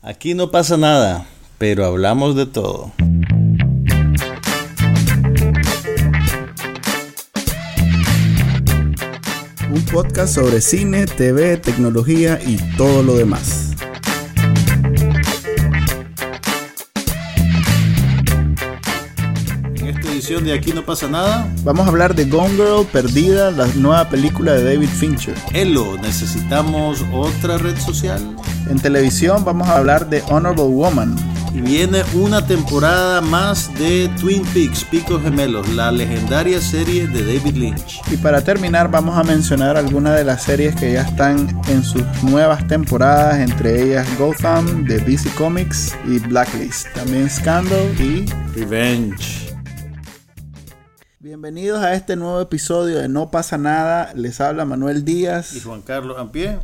Aquí no pasa nada, pero hablamos de todo. Un podcast sobre cine, TV, tecnología y todo lo demás. En esta edición de Aquí no pasa nada, Vamos a hablar de Gone Girl Perdida, la nueva película de David Fincher. Elo, necesitamos otra red social. En televisión vamos a hablar de Honorable Woman. Y viene una temporada más de Twin Peaks, Picos Gemelos, la legendaria serie de David Lynch. Y para terminar vamos a mencionar algunas de las series que ya están en sus nuevas temporadas, entre ellas Gotham de DC Comics y Blacklist. También Scandal y Revenge. Bienvenidos a este nuevo episodio de No pasa nada. Les habla Manuel Díaz. Y Juan Carlos Ampie.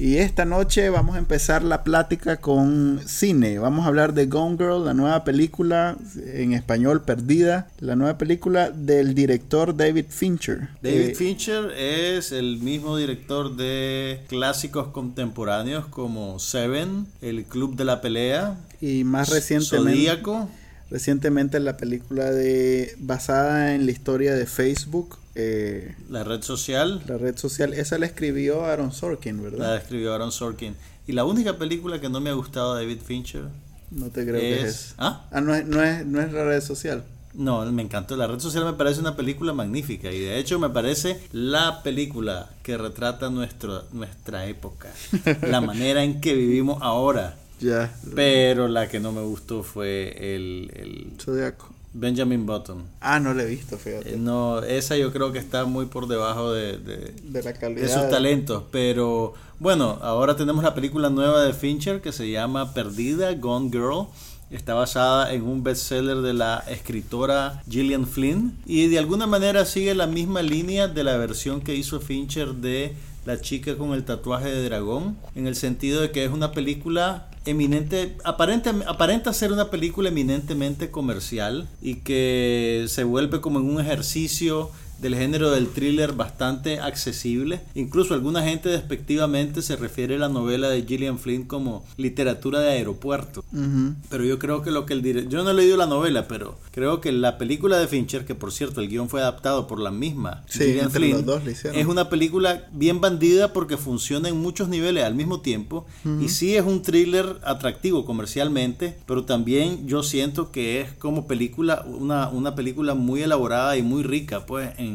Y esta noche vamos a empezar la plática con cine. Vamos a hablar de Gone Girl, la nueva película en español perdida, la nueva película del director David Fincher. David Eh, Fincher es el mismo director de clásicos contemporáneos como Seven, El Club de la Pelea, y más recientemente, Zodíaco. recientemente la película de basada en la historia de Facebook, eh, La red social, la red social. Esa la escribió Aaron Sorkin, la ¿verdad? escribió Aaron Sorkin. Y la única película que no me ha gustado de David Fincher No te creo que es. ¿Ah? Ah, no es, no es, no es la red social. No, me encantó. La red social me parece una película magnífica y de hecho me parece la película que retrata nuestro, nuestra época, la manera en que vivimos ahora. Ya. Pero la que no me gustó fue el, el Zodiaco. Benjamin Button. Ah, no la he visto, fíjate. Eh, No, esa yo creo que está muy por debajo de, de- de la calidad. de sus talentos. Pero bueno, ahora tenemos la película nueva de Fincher que se llama Perdida, Gone Girl. Está basada en un bestseller de la escritora Gillian Flynn y de alguna manera sigue la misma línea de la versión que hizo Fincher de La chica con el tatuaje de dragón, en el sentido de que es una película eminente, aparente, aparenta ser una película eminentemente comercial y que se vuelve como en un ejercicio del género del thriller bastante accesible. Incluso alguna gente despectivamente se refiere a la novela de Gillian Flynn como literatura de aeropuerto. Ujú. Pero yo creo que lo que el director... Yo no he leído la novela, pero creo que la película de Fincher, que por cierto el guion fue adaptado por la misma Sí, Gillian Flynn, dos es una película bien bandida porque funciona en muchos niveles al mismo tiempo. Y sí es un thriller atractivo comercialmente, pero también yo siento que es como película, una, una película muy elaborada y muy rica, pues, en,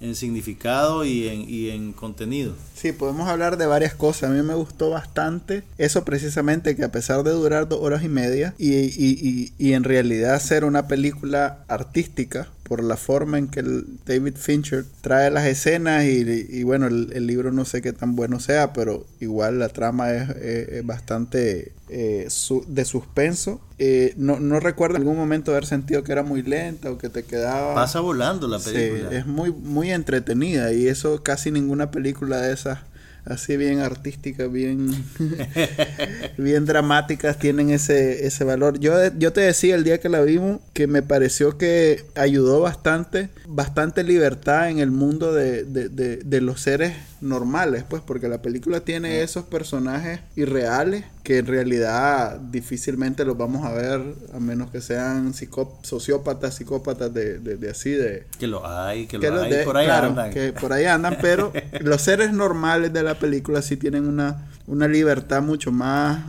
en significado y en, y en contenido. Sí, podemos hablar de varias cosas. A mí me gustó bastante eso precisamente que a pesar de durar dos horas y media y, y- y- y en realidad ser una película artística por la forma en que el David Fincher trae las escenas y, y bueno, el, el libro no sé qué tan bueno sea, pero igual la trama es, es- es bastante eh, su- de suspenso. Eh, no, no recuerdo en algún momento haber sentido que era muy lenta o que te quedaba... Pasa volando la Sí, película. es muy, muy entretenida y eso casi ninguna película de esas así bien artísticas, bien, bien dramáticas tienen ese, ese valor. Yo, yo te decía el día que la vimos que me pareció que ayudó bastante, bastante libertad en el mundo de, de, de, de los seres normales, pues porque la película tiene esos personajes irreales que en realidad difícilmente los vamos a ver a menos que sean psicó- sociópatas, psicópatas de, de, de así de Que lo hay, que, que lo hay, de- por ahí claro, andan. que por ahí andan, pero los seres normales de la película sí tienen una, una libertad mucho más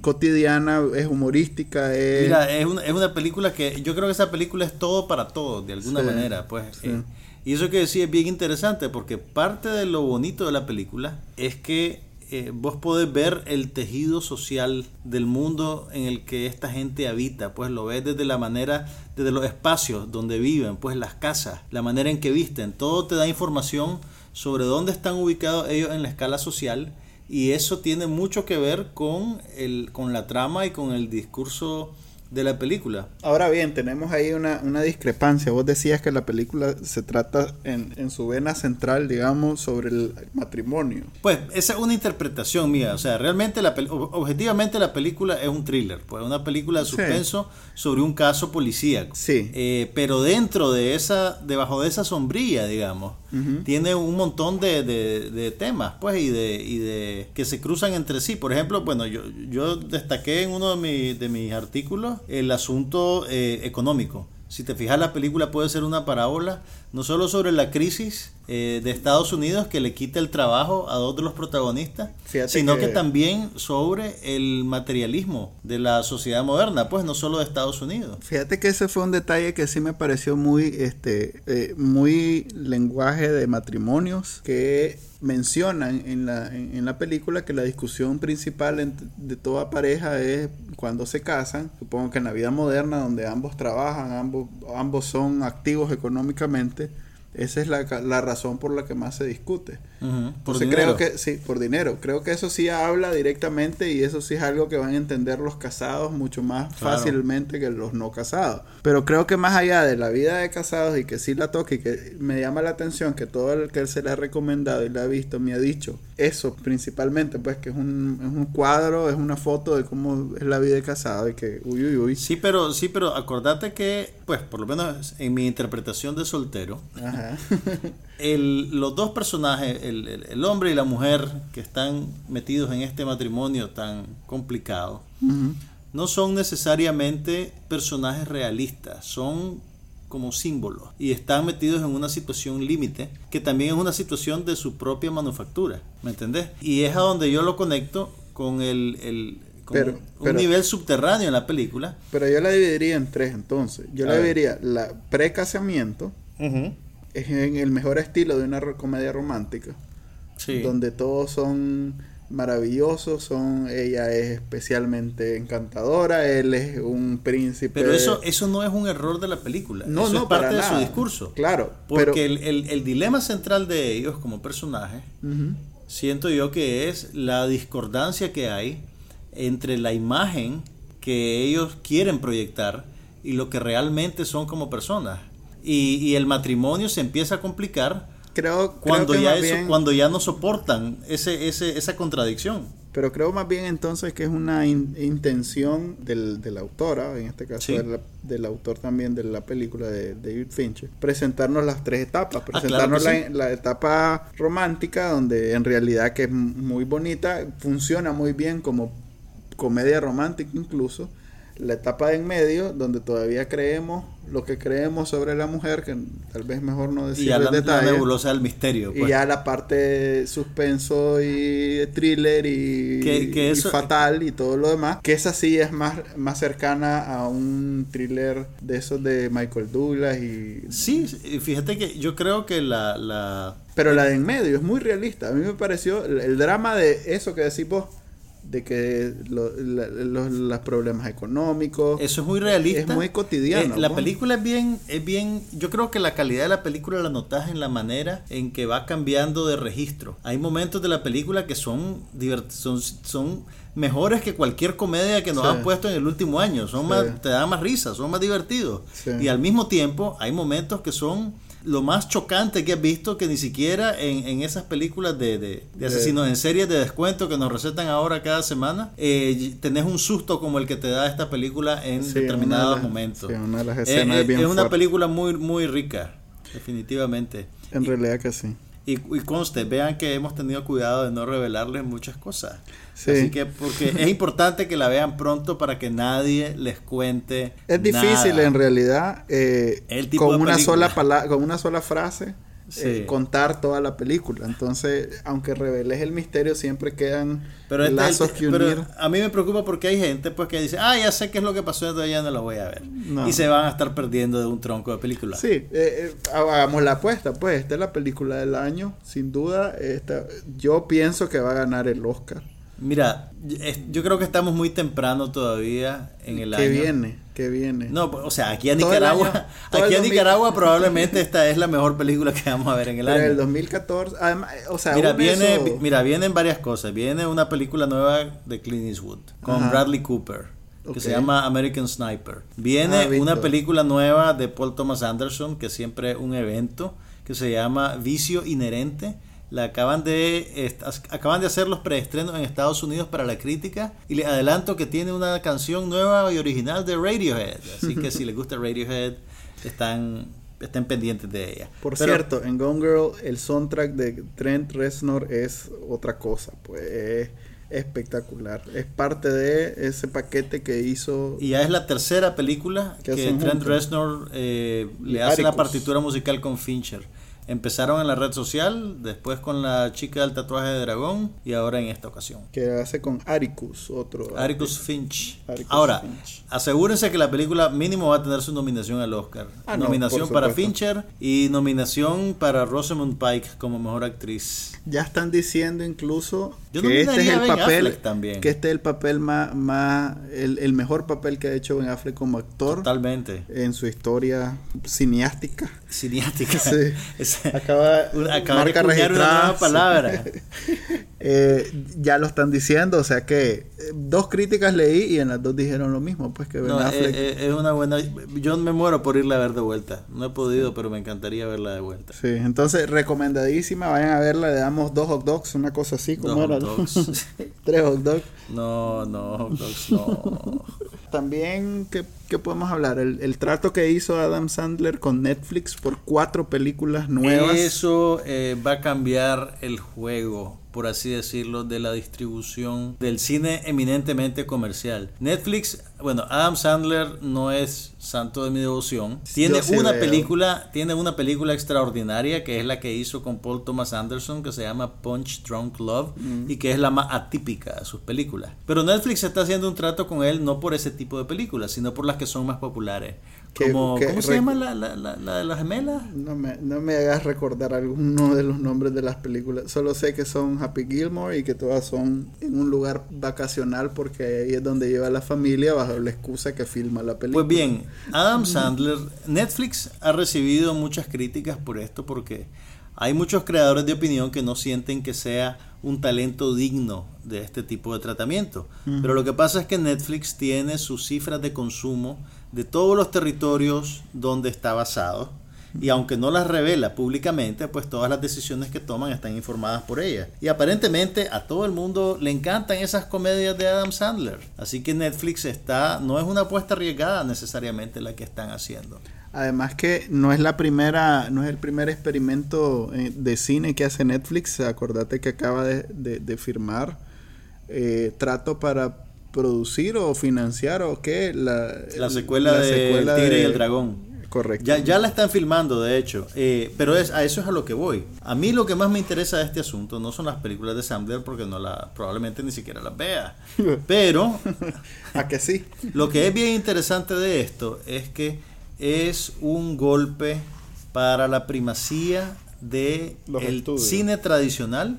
cotidiana, es humorística, es... Mira, es una, es una película que yo creo que esa película es todo para todos, de alguna Sí, manera, pues. sí. eh, y eso que decía es bien interesante, porque parte de lo bonito de la película es que eh, vos podés ver el tejido social del mundo en el que esta gente habita, pues lo ves desde la manera, desde los espacios donde viven, pues las casas, la manera en que visten, todo te da información sobre dónde están ubicados ellos en la escala social y eso tiene mucho que ver con, el, con la trama y con el discurso de la película. Ahora bien, tenemos ahí una, una discrepancia. Vos decías que la película se trata en, en su vena central, digamos, sobre el matrimonio. Pues esa es una interpretación mía. O sea, realmente, la objetivamente la película es un thriller. Pues una película de Sí. suspenso sobre un caso policíaco. Sí. Eh, pero dentro de esa, debajo de esa sombrilla, digamos, tiene un montón de, de- de temas, pues, y de, y de que se cruzan entre sí. Por ejemplo, bueno, yo, yo destaqué en uno de, mi- de mis artículos el asunto eh, económico. Si te fijas, la película puede ser una parábola no solo sobre la crisis eh, de Estados Unidos que le quita el trabajo a dos de los protagonistas, Fíjate sino que... que- también sobre el materialismo de la sociedad moderna, pues no solo de Estados Unidos. Fíjate que ese fue un detalle que sí me pareció muy, este, eh, muy lenguaje de matrimonios que mencionan en la, en, en la película que la discusión principal de toda pareja es cuando se casan. Supongo que en la vida moderna, donde ambos trabajan, ambos, ambos son activos económicamente, esa es la, la razón por la que más se discute. Ujú, por Entonces dinero. creo que sí, por dinero. Creo que eso sí habla directamente y eso sí es algo que van a entender los casados mucho más Claro. fácilmente que los no casados. Pero creo que más allá de la vida de casados y que sí la toque y que me llama la atención que todo el que se le ha recomendado y le ha visto me ha dicho eso principalmente, pues que es un, es un cuadro, es una foto de cómo es la vida de casado y que uy uy uy. Sí, pero sí, pero acordate que, pues, por lo menos en mi interpretación de soltero, Ajá. el, los dos personajes, el, el- el hombre y la mujer que están metidos en este matrimonio tan complicado, Ujú. no son necesariamente personajes realistas, son como símbolos y están metidos en una situación límite que también es una situación de su propia manufactura, ¿me entendés? Y es a donde yo lo conecto con el, el- con Pero- un pero- nivel subterráneo en la película. Pero yo la dividiría en tres entonces. Yo A la ver. dividiría la precasamiento es en el mejor estilo de una comedia romántica. Sí. donde todos son maravillosos, son ella es especialmente encantadora, él es un príncipe. Pero eso, eso no es un error de la película. no, eso no, es parte para de su discurso. Claro, Porque pero el, el- el dilema central de ellos como personajes, siento yo que es la discordancia que hay entre la imagen que ellos quieren proyectar y lo que realmente son como personas. Y, y el matrimonio se empieza a complicar creo, creo cuando que ya, eso- bien- cuando ya no soportan ese, ese, esa contradicción. pero creo más bien entonces que es una in- intención del, de la autora, en este caso Sí. del, del autor también de la película de David Fincher, presentarnos las tres etapas, Ah, claro presentarnos la, la etapa romántica, donde en realidad que es muy bonita, funciona muy bien como comedia romántica incluso, la etapa de en medio, donde todavía creemos lo que creemos sobre la mujer, que tal vez mejor no Y decir ya la, la detalles. nebulosa del misterio. Y pues. ya la parte suspenso y thriller y, Que- y fatal y todo lo demás, que esa sí es más, más cercana a un thriller de esos de Michael Douglas y... Sí, sí, fíjate que yo creo que la, la Pero la de en medio es muy realista. A mí me pareció el, el drama de eso que decís vos, de que lo- la- los, los problemas económicos... Eso es muy realista. Es muy cotidiano, Eh, la ¿no? película es bien, es bien. Yo creo que la calidad de la película la notas en la manera en que va cambiando de registro. Hay momentos de la película que son son, son mejores que cualquier comedia que nos Sí. han puesto en el último año. Son Sí. más, te dan más risa, son más divertidos. Sí. Y al mismo tiempo hay momentos que son lo más chocante que has visto que ni siquiera en, en esas películas de, de- de De- asesinos en series de descuento que nos recetan ahora cada semana, eh, tenés un susto como el que te da esta película en Sí, determinados momentos. sí, una de las escenas eh, es bien una película muy, muy rica, definitivamente. En realidad que sí. Y, y conste, vean que hemos tenido cuidado de no revelarles muchas cosas. Sí. Así que, porque es importante que la vean pronto para que nadie les cuente. Es difícil nada. en realidad eh, El tipo con una sola palabra, con una sola frase Sí. eh, contar toda la película. Entonces, aunque reveles el misterio, siempre quedan Pero, este- lazos este- que pero unir. a mí me preocupa porque hay gente pues que dice, ah, ya sé qué es lo que pasó, entonces ya no la voy a ver. No. Y se van a estar perdiendo de un tronco de película. Sí, eh, eh, hagamos la apuesta, pues esta es la película del año, sin duda. Esta, yo pienso que va a ganar el Oscar. Mira, yo creo que estamos muy temprano todavía en el que año. viene, que viene. No, pues, o sea, aquí a Nicaragua, año, aquí a 2000. Nicaragua probablemente esta es la mejor película que vamos a ver en el Pero año. el 2014, además, o sea, Mira, viene, eso- mira, vienen varias cosas. Viene una película nueva de Clint Eastwood con Ajá. Bradley Cooper. que se llama American Sniper. Viene Ah, una película nueva de Paul Thomas Anderson, que siempre es un evento, que se llama Vicio Inherente. La acaban de acaban de hacer los preestrenos en Estados Unidos para la crítica y les adelanto que tiene una canción nueva y original de Radiohead, así que si les gusta Radiohead están estén pendientes de ella. Por Pero- cierto, en Gone Girl el soundtrack de Trent Reznor es otra cosa, pues es espectacular. Es parte de ese paquete que hizo Y ya es la tercera película Que Trent juntos. Reznor eh, le hace la partitura musical con Fincher. Empezaron en la red social, después con la chica del tatuaje de dragón y ahora en esta ocasión. que hace con Aricus, otro Atticus Finch. Ahora, Finch. asegúrense que la película mínimo va a tener su nominación al Oscar. Ah, no, nominación para. Fincher y nominación para Rosamund Pike como mejor actriz. Ya están diciendo incluso Yo que este es el Ben papel, Affleck también. que este es el papel más, más el, el mejor papel que ha hecho Ben Affleck como actor Totalmente. en su historia cineástica. Cineática. Sí. Es- Acaba, acaba de marca una registrada. nueva palabra. Eh, ya lo están diciendo, o sea que eh, dos críticas leí y en las dos dijeron lo mismo, pues que Ben No, Affleck eh, es una buena. Yo me muero por irla a ver de vuelta. No he podido, pero me encantaría verla de vuelta. Sí, entonces recomendadísima, vayan a verla, le damos dos hot dogs, una cosa así como Dos era. Tres hot dogs. No, no, hot dogs, no. También, ¿qué, qué podemos hablar? El, el trato que hizo Adam Sandler con Netflix por cuatro películas nuevas. Eso eh, va a cambiar el juego, por así decirlo, de la distribución del cine eminentemente comercial. Netflix, bueno, Adam Sandler no es santo de mi devoción. Tiene Yo una película, tiene una película extraordinaria que es la que hizo con Paul Thomas Anderson que se llama Punch Drunk Love Mm. y que es la más atípica de sus películas. Pero Netflix está haciendo un trato con él no por ese tipo de películas, sino por las que son más populares. Como, ¿Cómo se llama la, la, la, la de las gemelas? No me, no me hagas recordar alguno de los nombres de las películas. Solo sé que son Happy Gilmore y que todas son en un lugar vacacional porque ahí es donde lleva la familia bajo la excusa que filma la película. Pues bien, Adam Sandler, Netflix ha recibido muchas críticas por esto porque hay muchos creadores de opinión que no sienten que sea un talento digno de este tipo de tratamiento. Pero lo que pasa es que Netflix tiene sus cifras de consumo de todos los territorios donde está basado. Y aunque no las revela públicamente, pues todas las decisiones que toman están informadas por ella. Y aparentemente a todo el mundo le encantan esas comedias de Adam Sandler. Así que Netflix está, no es una apuesta arriesgada necesariamente la que están haciendo. Además que no es la primera, no es el primer experimento eh, de cine que hace Netflix. Acordate que acaba de, de- de firmar eh, trato para producir o financiar o qué la, La secuela la de secuela El Tigre y de- el Dragón. Correcto. Ya, ya la están filmando, de hecho. Eh, pero es, a eso es a lo que voy. A mí lo que más me interesa de este asunto no son las películas de Sandler porque no la, probablemente ni siquiera las vea. Pero ¿A que sí? Lo que es bien interesante de esto es que es un golpe para la primacía de Los el estudios. cine tradicional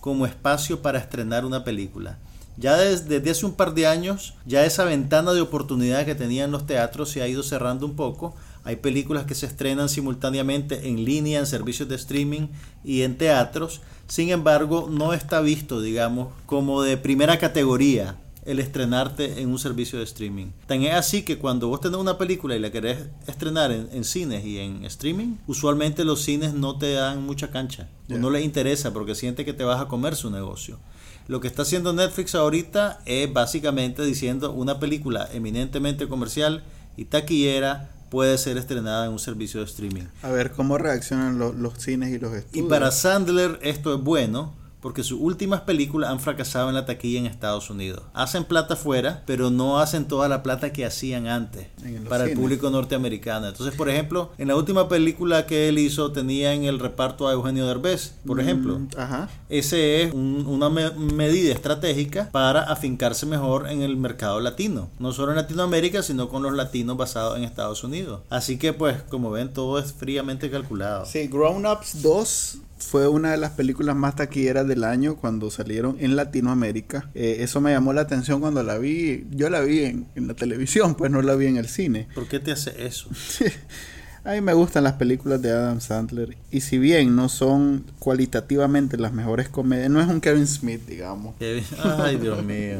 como espacio para estrenar una película. Ya des- desde hace un par de años, ya esa ventana de oportunidad que tenían los teatros se ha ido cerrando un poco. Hay películas que se estrenan simultáneamente en línea, en servicios de streaming y en teatros. Sin embargo, no está visto, digamos, como de primera categoría el estrenarte en un servicio de streaming. Tan es así que cuando vos tenés una película y la querés estrenar en, en cines y en streaming, usualmente los cines no te dan mucha cancha. O no les interesa porque siente que te vas a comer su negocio. Lo que está haciendo Netflix ahorita es básicamente diciendo una película eminentemente comercial y taquillera puede ser estrenada en un servicio de streaming. A ver cómo reaccionan lo- los cines y los Y estudios. para Sandler esto es bueno porque sus últimas películas han fracasado en la taquilla en Estados Unidos. Hacen plata afuera, pero no hacen toda la plata que hacían antes para el público norteamericano. Entonces, por ejemplo, en la última película que él hizo tenía en el reparto a Eugenio Derbez, por ejemplo. Mm, Ajá. Ese es un- una me- medida estratégica para afincarse mejor en el mercado latino. No solo en Latinoamérica, sino con los latinos basados en Estados Unidos. Así que, pues, como ven, todo es fríamente calculado. Sí, Grown Ups 2 fue una de las películas más taquilleras del año cuando salieron en Latinoamérica. Eh, eso me llamó la atención cuando la vi. Yo la vi en, en la televisión, pues no la vi en el cine. ¿Por qué te hace eso? A mí me gustan las películas de Adam Sandler. Y si bien no son cualitativamente las mejores comedias, no es un Kevin Smith, digamos. Ay, Dios mío.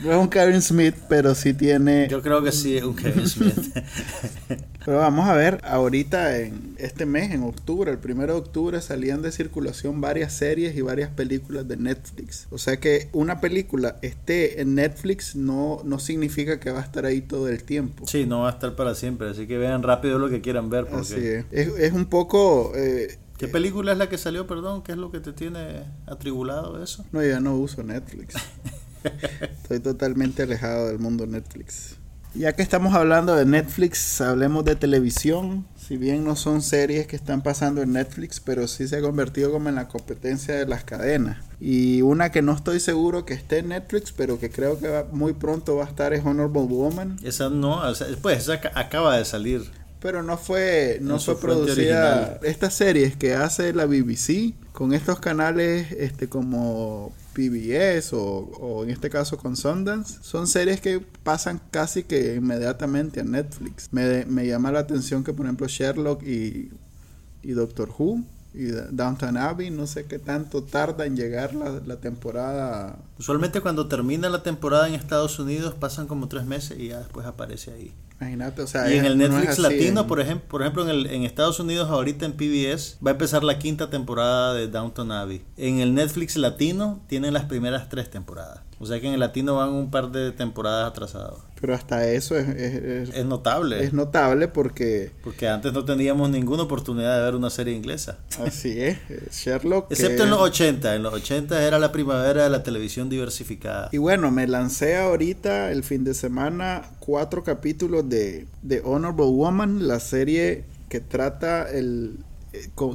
no es un Kevin Smith, pero sí tiene. Yo creo que sí es un Kevin Smith. pero vamos a ver, ahorita en este mes, en octubre, el primero de octubre, salían de circulación varias series y varias películas de Netflix. O sea que una película esté en Netflix no, no significa que va a estar ahí todo el tiempo. Sí, no va a estar para siempre. Así que vean rápido lo que quieran ver. Porque... Así es. es. un poco... Eh, ¿Qué película es la que salió, perdón? ¿Qué es lo que te tiene atribulado eso? No, ya no uso Netflix. Estoy totalmente alejado del mundo Netflix. Ya que estamos hablando de Netflix, hablemos de televisión. Si bien no son series que están pasando en Netflix, pero sí se ha convertido como en la competencia de las cadenas. Y una que no estoy seguro que esté en Netflix, pero que creo que muy pronto va a estar es Honorable Woman. Esa no, pues esa acaba de salir pero no fue no fue producida estas series que hace la BBC con estos canales este como PBS o, en este caso con Sundance son series que pasan casi que inmediatamente a Netflix me, me llama la atención que por ejemplo Sherlock y, y Doctor Who y Downtown Abbey, no sé qué tanto tarda en llegar la, la, temporada. Usualmente cuando termina la temporada en Estados Unidos pasan como tres meses y ya después aparece ahí. Imagínate, o sea, y en el Netflix latino, por ejemplo, por ejemplo en, el, en Estados Unidos ahorita en PBS va a empezar la quinta temporada de Downton Abbey. En el Netflix latino tienen las primeras tres temporadas. O sea que en el latino van un par de temporadas atrasadas. Pero hasta eso es, es, notable. Es notable porque... Porque antes no teníamos ninguna oportunidad de ver una serie inglesa. Así es. Sherlock... Excepto en los 80. En los 80 era la primavera de la televisión diversificada. Y bueno, me lancé ahorita el fin de semana cuatro capítulos de, de Honorable Woman, la serie que trata el,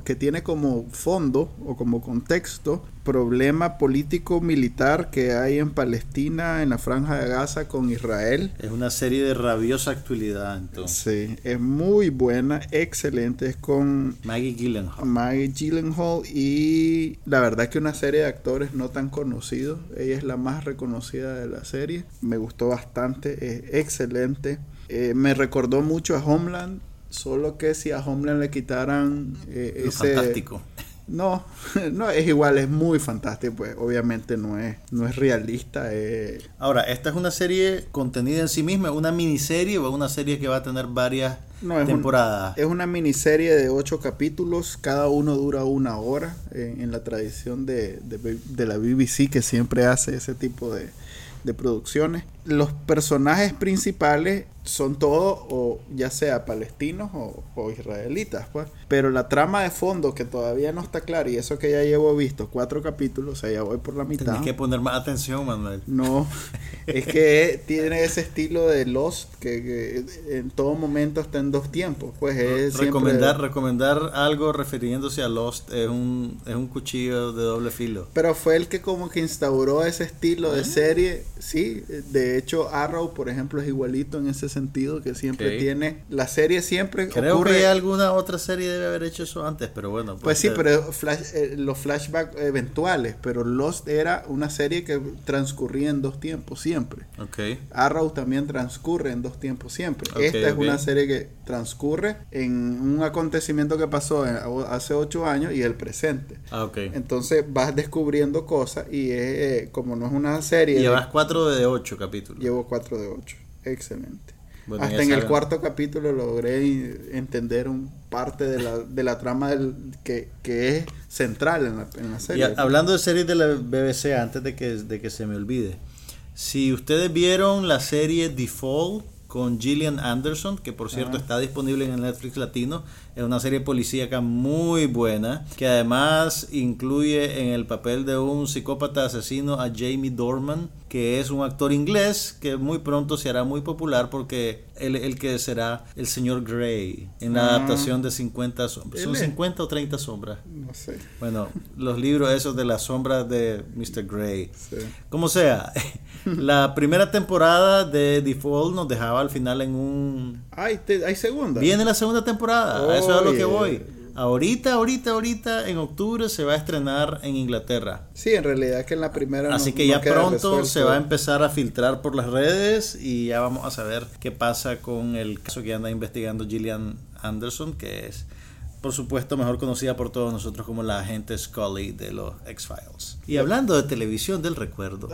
que tiene como fondo o como contexto problema político militar que hay en Palestina, en la franja de Gaza con Israel. Es una serie de rabiosa actualidad entonces. Sí, es muy buena, excelente, es con Maggie Gyllenhaal. Maggie Gyllenhaal y la verdad que una serie de actores no tan conocidos, ella es la más reconocida de la serie, me gustó bastante, es excelente. Eh, me recordó mucho a Homeland, Solo que si a Homeland le quitaran eh, ese... Fantástico. No, no es igual, es muy fantástico, pues obviamente no es, no es realista. Eh. Ahora, ¿esta es una serie contenida en sí misma, una miniserie o es una serie que va a tener varias temporadas? es una miniserie de ocho capítulos, cada uno dura una hora eh, en la tradición de, de, la BBC que siempre hace ese tipo de, de producciones. Los personajes principales son todos o ya sea palestinos o, israelitas, pues. Pero la trama de fondo que todavía no está clara y eso que ya llevo visto cuatro capítulos, o sea, ya voy por la mitad. Tienes que poner más atención, Manuel. No, es que tiene ese estilo de Lost que, en todo momento está en dos tiempos, pues es recomendar recomendar algo refiriéndose a Lost es un es un cuchillo de doble filo. Pero fue el que como que instauró ese estilo de serie, sí, de hecho Arrow, por ejemplo, es igualito en ese sentido que siempre tiene la serie siempre creo que alguna otra serie debe haber hecho eso antes pero bueno pues sí pero flash, eh, los flashbacks eventuales pero Lost era una serie que transcurría en dos tiempos siempre. Okay. Arrow también transcurre en dos tiempos siempre. Esta es una serie que transcurre en un acontecimiento que pasó hace ocho años y el presente. Ah, okay. entonces vas descubriendo cosas y es, eh, como no es una serie llevas cuatro de ocho capítulos llevo cuatro de ocho excelente hasta en el cuarto capítulo logré entender un parte de la, de la trama del, que, es central en la, en la serie. Hablando de series de la BBC, antes de que, de que se me olvide, si ustedes vieron la serie Default con Gillian Anderson, que por cierto está disponible en el Netflix latino. Es una serie policíaca muy buena, que además incluye en el papel de un psicópata asesino a Jamie Dorman, que es un actor inglés que muy pronto se hará muy popular porque él el que será el señor Grey en la ah. adaptación de 50 sombras. ¿Son 50 o 30 sombras? No sé. Bueno, los libros esos de las sombras de Mr. Grey. Como sea, la primera temporada de Default nos dejaba al final en un... Hay, hay segunda. Viene la segunda temporada, a eso es a lo que voy. Ahorita, ahorita, ahorita, en octubre se va a estrenar en Inglaterra. Sí, en realidad que en la primera. Así que ya pronto se va a empezar a filtrar por las redes y ya vamos a saber qué pasa con el caso que anda investigando Gillian Anderson, que es por supuesto mejor conocida por todos nosotros como la agente Scully de los X-Files. Y hablando de televisión del recuerdo.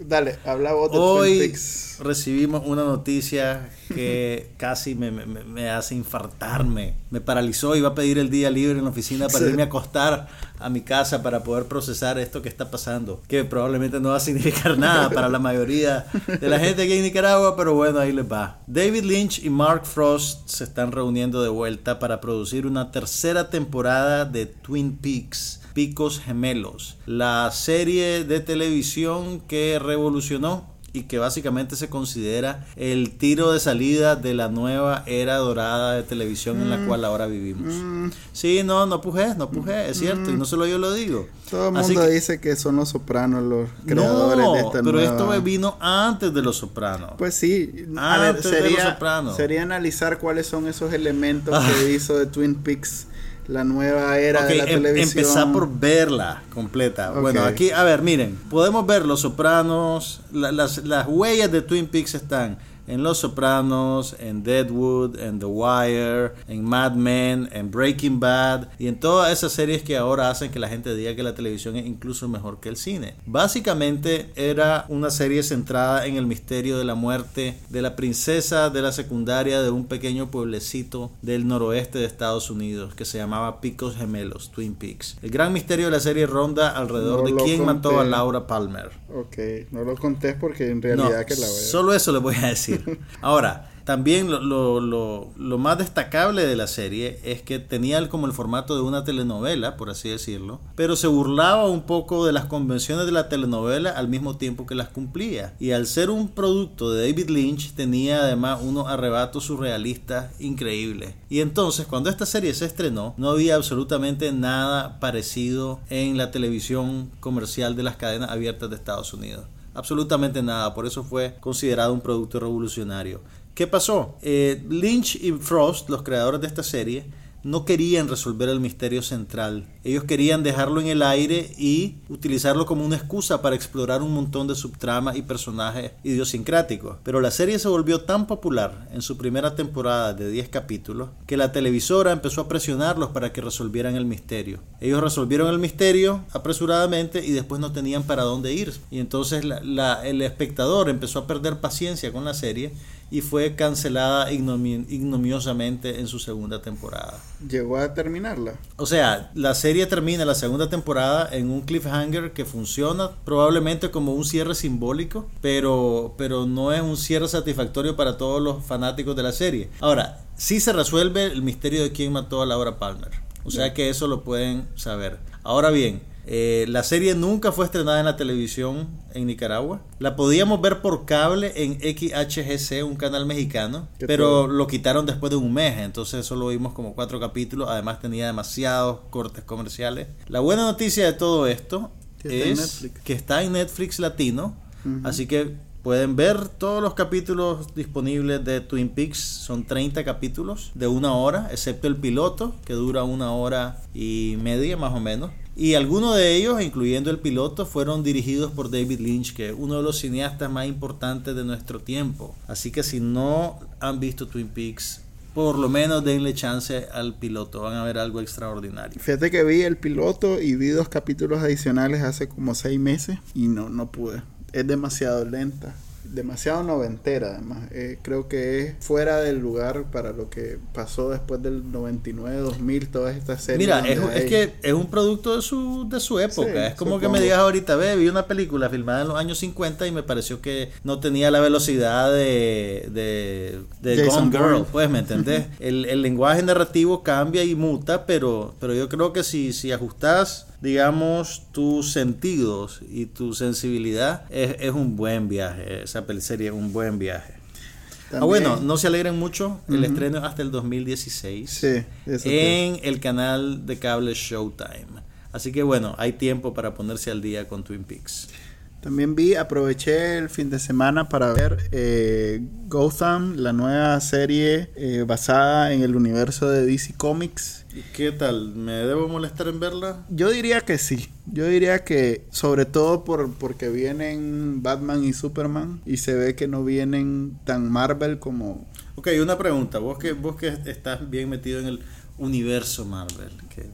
dale, habla vos de Hoy recibimos una noticia que casi me, hace infartarme. Me paralizó, iba a pedir el día libre en la oficina para irme a acostar a mi casa para poder procesar esto que está pasando. Que probablemente no va a significar nada para la mayoría de la gente aquí en Nicaragua, pero bueno, ahí les va. David Lynch y Mark Frost se están reuniendo de vuelta para producir una tercera temporada de Twin Peaks. Picos Gemelos, la serie de televisión que revolucionó y que básicamente se considera el tiro de salida de la nueva era dorada de televisión en la mm. cual ahora vivimos. Mm. Sí, no, no pujé, no pujé, es cierto, y no solo yo lo digo. Todo el mundo dice que son los sopranos los creadores de esta pero esto vino antes de los sopranos. Pues sí, a ver, sería, sería analizar cuáles son esos elementos que hizo de Twin Peaks la nueva era de la em, televisión. Empezar por verla completa. Bueno, aquí, a ver, miren, podemos ver Los Sopranos, las, las huellas de Twin Peaks están en Los Sopranos, en Deadwood, en The Wire, en Mad Men, en Breaking Bad y en todas esas series que ahora hacen que la gente diga que la televisión es incluso mejor que el cine. Básicamente era una serie centrada en el misterio de la muerte de la princesa de la secundaria de un pequeño pueblecito del noroeste de Estados Unidos que se llamaba Picos Gemelos, Twin Peaks. El gran misterio de la serie ronda alrededor de quién mató a Laura Palmer. Ok, no lo conté porque en realidad que la voy Solo eso le voy a decir. Ahora, también lo, lo, más destacable de la serie es que tenía como el formato de una telenovela, por así decirlo, pero se burlaba un poco de las convenciones de la telenovela al mismo tiempo que las cumplía. Y al ser un producto de David Lynch, tenía además unos arrebatos surrealistas increíbles. Y entonces, cuando esta serie se estrenó, no había absolutamente nada parecido en la televisión comercial de las cadenas abiertas de Estados Unidos absolutamente nada, por eso fue considerado un producto revolucionario. ¿Qué pasó? Eh, Lynch y Frost, los creadores de esta serie, no querían resolver el misterio central. Ellos querían dejarlo en el aire y utilizarlo como una excusa para explorar un montón de subtramas y personajes idiosincráticos. Pero la serie se volvió tan popular en su primera temporada de 10 capítulos que la televisora empezó a presionarlos para que resolvieran el misterio. Ellos resolvieron el misterio apresuradamente y después no tenían para dónde ir. Y entonces el espectador empezó a perder paciencia con la serie y fue cancelada ignominiosamente en su segunda temporada. ¿Llegó a terminarla? O sea, la serie termina la segunda temporada en un cliffhanger que funciona probablemente como un cierre simbólico, pero, pero no es un cierre satisfactorio para todos los fanáticos de la serie. Ahora, sí se resuelve el misterio de quién mató a Laura Palmer. O sea que eso lo pueden saber. Ahora bien, eh, la serie nunca fue estrenada en la televisión en Nicaragua. La podíamos ver por cable en XHGC, un canal mexicano, pero lo quitaron después de un mes, entonces solo vimos como cuatro capítulos. Además tenía demasiados cortes comerciales. La buena noticia de todo esto es que está en Netflix Latino, así que Pueden ver todos los capítulos disponibles de Twin Peaks. Son 30 capítulos de una hora, excepto el piloto, que dura una hora y media más o menos. Y algunos de ellos, incluyendo el piloto, fueron dirigidos por David Lynch, que es uno de los cineastas más importantes de nuestro tiempo. Así que si no han visto Twin Peaks, por lo menos denle chance al piloto, van a ver algo extraordinario. Fíjate que vi el piloto y vi dos capítulos adicionales hace como seis meses y no, no pude. Es demasiado lenta demasiado noventera además. Eh, creo que es fuera del lugar para lo que pasó después del 99, 2000, todas estas series. Mira, es, que es un producto de su, de su época. es como que me digas ahorita, ve, vi una película filmada en los años 50 y me pareció que no tenía la velocidad de, de, de Gone Girl, pues, ¿me entendés? el, el lenguaje narrativo cambia y muta, pero, pero yo creo que si, si ajustas digamos, tus sentidos y tu sensibilidad, es, es un buen viaje. Esa serie es un buen viaje. Ah, bueno, no se alegren mucho. El estreno hasta el 2016 sí, en el canal de cable Showtime. Así que bueno, hay tiempo para ponerse al día con Twin Peaks. También vi, aproveché el fin de semana para ver eh, Gotham, la nueva serie eh, basada en el universo de DC Comics. ¿Y qué tal? ¿Me debo molestar en verla? Yo diría que sí. Yo diría que sobre todo por porque vienen Batman y Superman y se ve que no vienen tan Marvel como Ok, una pregunta. Vos que, vos que estás bien metido en el universo Marvel. Que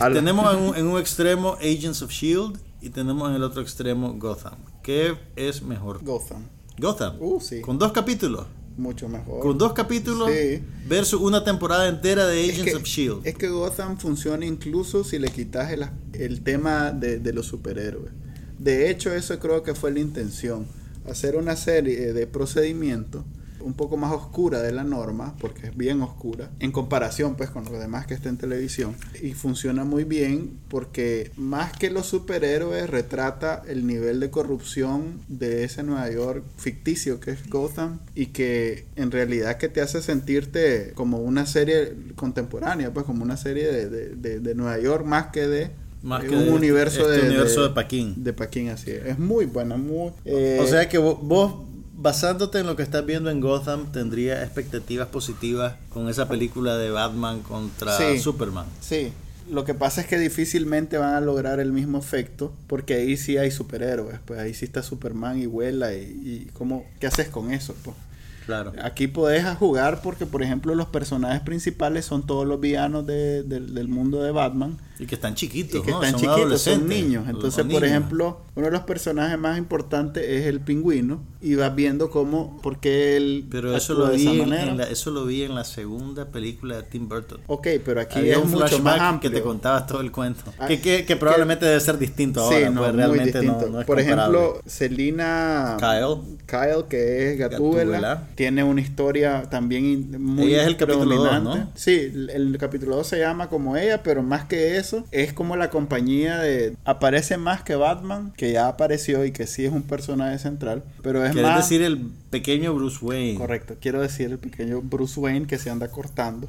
tenemos en un, en un, extremo Agents of Shield y tenemos en el otro extremo Gotham. ¿Qué es mejor? Gotham. Gotham. Uh, sí. Con dos capítulos. Mucho mejor. Con dos capítulos Sí. versus una temporada entera de Es Agents que, of Shield. es que Gotham funciona incluso si le quitas el, el tema de, de los superhéroes. De hecho, eso creo que fue la intención. Hacer una serie de procedimientos un poco más oscura de la norma, porque es bien oscura, en comparación pues con lo demás que está en televisión. Y funciona muy bien porque más que los superhéroes retrata el nivel de corrupción de ese Nueva York ficticio que es Gotham y que en realidad que te hace sentirte como una serie contemporánea, pues como una serie de, de, de, de Nueva York más que de Más eh, que un de- universo, este de, universo de, de Paquín. De Paquín, así es. Es muy buena, muy... eh, O sea que vo- vos, basándote en lo que estás viendo en Gotham, tendría expectativas positivas con esa película de Batman contra Sí. Superman. Sí, lo que pasa es que difícilmente van a lograr el mismo efecto porque ahí sí hay superhéroes, pues ahí sí está Superman y vuela y, y ¿cómo, ¿qué haces con eso? Pues? Claro. Aquí podés jugar porque, por ejemplo, los personajes principales son todos los villanos de- del- del mundo de Batman Y que están chiquitos, y que ¿no? están Son chiquitos, son niños. Entonces, por niños. ejemplo, uno de los personajes más importantes es el pingüino y vas viendo cómo, por qué él Pero eso lo, de vi esa manera. en la, eso lo vi en la segunda película de Tim Burton. Ok, pero aquí Había es un mucho más amplio. que te contabas todo el cuento. Ah, que, que, que probablemente debe ser distinto ahora, sí, no, pues muy realmente no, distinto. no es Por comparable. ejemplo, Selina Kyle. Kyle, que es Gatúbela, Gatúbela. tiene una historia también muy Ella es el capítulo dos, predominante. ¿no? Sí, el, el capítulo 2 se llama como ella, pero más que eso, es como la compañía de... Aparece más que Batman, que ya apareció y que sí es un personaje central, pero es Quieres más... decir el pequeño Bruce Wayne. Correcto, quiero decir el pequeño Bruce Wayne que se anda cortando,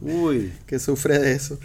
Uy. que sufre de eso.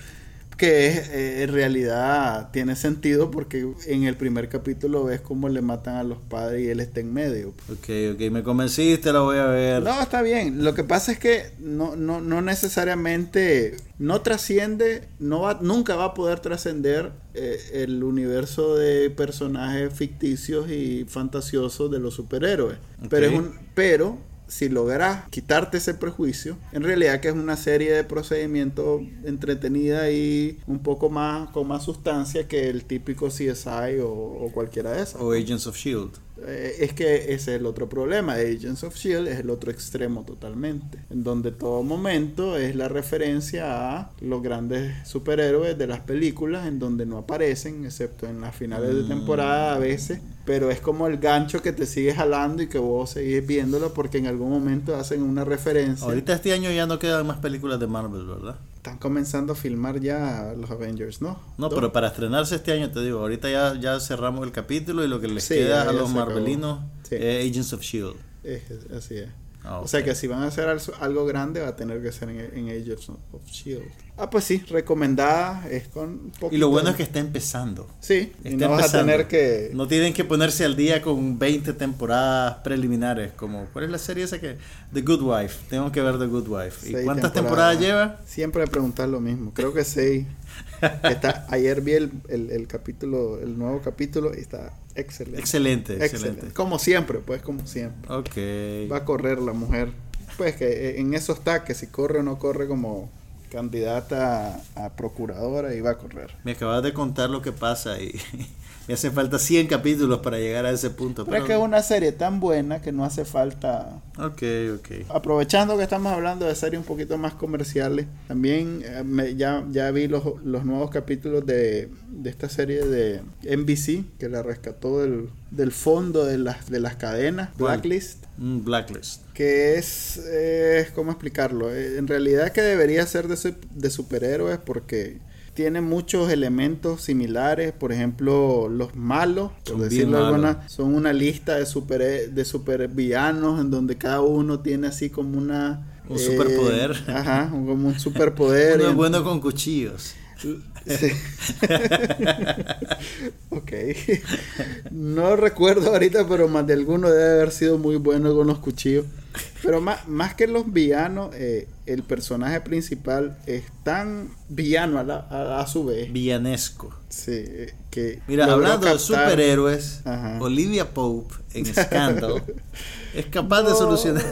Que es, eh, en realidad tiene sentido porque en el primer capítulo ves cómo le matan a los padres y él está en medio. Ok, ok, me convenciste, la voy a ver. No, está bien. Lo que pasa es que no, no, no necesariamente no trasciende, no va, nunca va a poder trascender eh, el universo de personajes ficticios y fantasiosos de los superhéroes. Pero es un, pero si logras quitarte ese prejuicio, en realidad que es una serie de procedimientos entretenida y un poco más con más sustancia que el típico CSI o, o cualquiera de esas. O Agents of Shield. Eh, es que ese es el otro problema. Agents of Shield es el otro extremo totalmente. En donde todo momento es la referencia a los grandes superhéroes de las películas, en donde no aparecen, excepto en las finales de temporada a veces. Pero es como el gancho que te sigue jalando y que vos seguís viéndolo porque en algún momento hacen una referencia. Ahorita este año ya no quedan más películas de Marvel, ¿verdad? Están comenzando a filmar ya los Avengers, ¿no? No, pero para estrenarse este año, te digo, ahorita ya, ya cerramos el capítulo y lo que les Sí, queda a los marvelinos Sí. es Agents of Shield. Es- así es. Ah, O sea que si van a hacer algo- grande va a tener que ser en, en Agents of Shield. Ah, pues sí, recomendada es con Y lo bueno es que está empezando. sí, y Está no vas a empezando. tener que No tienen que ponerse al día con 20 temporadas preliminares, como ¿cuál es la serie esa que The Good Wife? Tengo que ver The Good Wife. ¿Y cuántas temporadas lleva? Siempre preguntar lo mismo. Creo que seis. Está, ayer vi el, el, el capítulo, el nuevo capítulo y está excelente. Excelente, excelente. Como siempre, pues como siempre. Ok. Va a correr la mujer. Pues que eh, en eso está, que si corre o no corre como candidata a, a procuradora y va a correr. Me acabas de contar lo que pasa y me hace falta 100 capítulos para llegar a ese punto. Pero es que es una serie tan buena que no hace falta Ok, ok. Aprovechando que estamos hablando de series un poquito más comerciales, también eh, me- ya, ya vi los, los nuevos capítulos de, de esta serie de NBC, que la rescató del, del fondo de las, de las cadenas. Blacklist, Un blacklist. Que es, eh, ¿cómo explicarlo? Eh, en realidad que debería ser de, su- de superhéroes porque tiene muchos elementos similares, por ejemplo, los malos, por Son decirlo alguna, son una lista de super de supervillanos en donde cada uno tiene así como una Un superpoder. Ajá, como un superpoder. Uno es En- bueno con cuchillos. Sí. ok. No recuerdo ahorita, pero más de alguno debe haber sido muy bueno con los cuchillos. Pero más, más que los villanos, eh, el personaje principal es tan villano a, la- a- a su vez. Villanesco. Sí, eh, que Mira, hablando de superhéroes, Ajá. Olivia Pope en Scandal es capaz de solucionar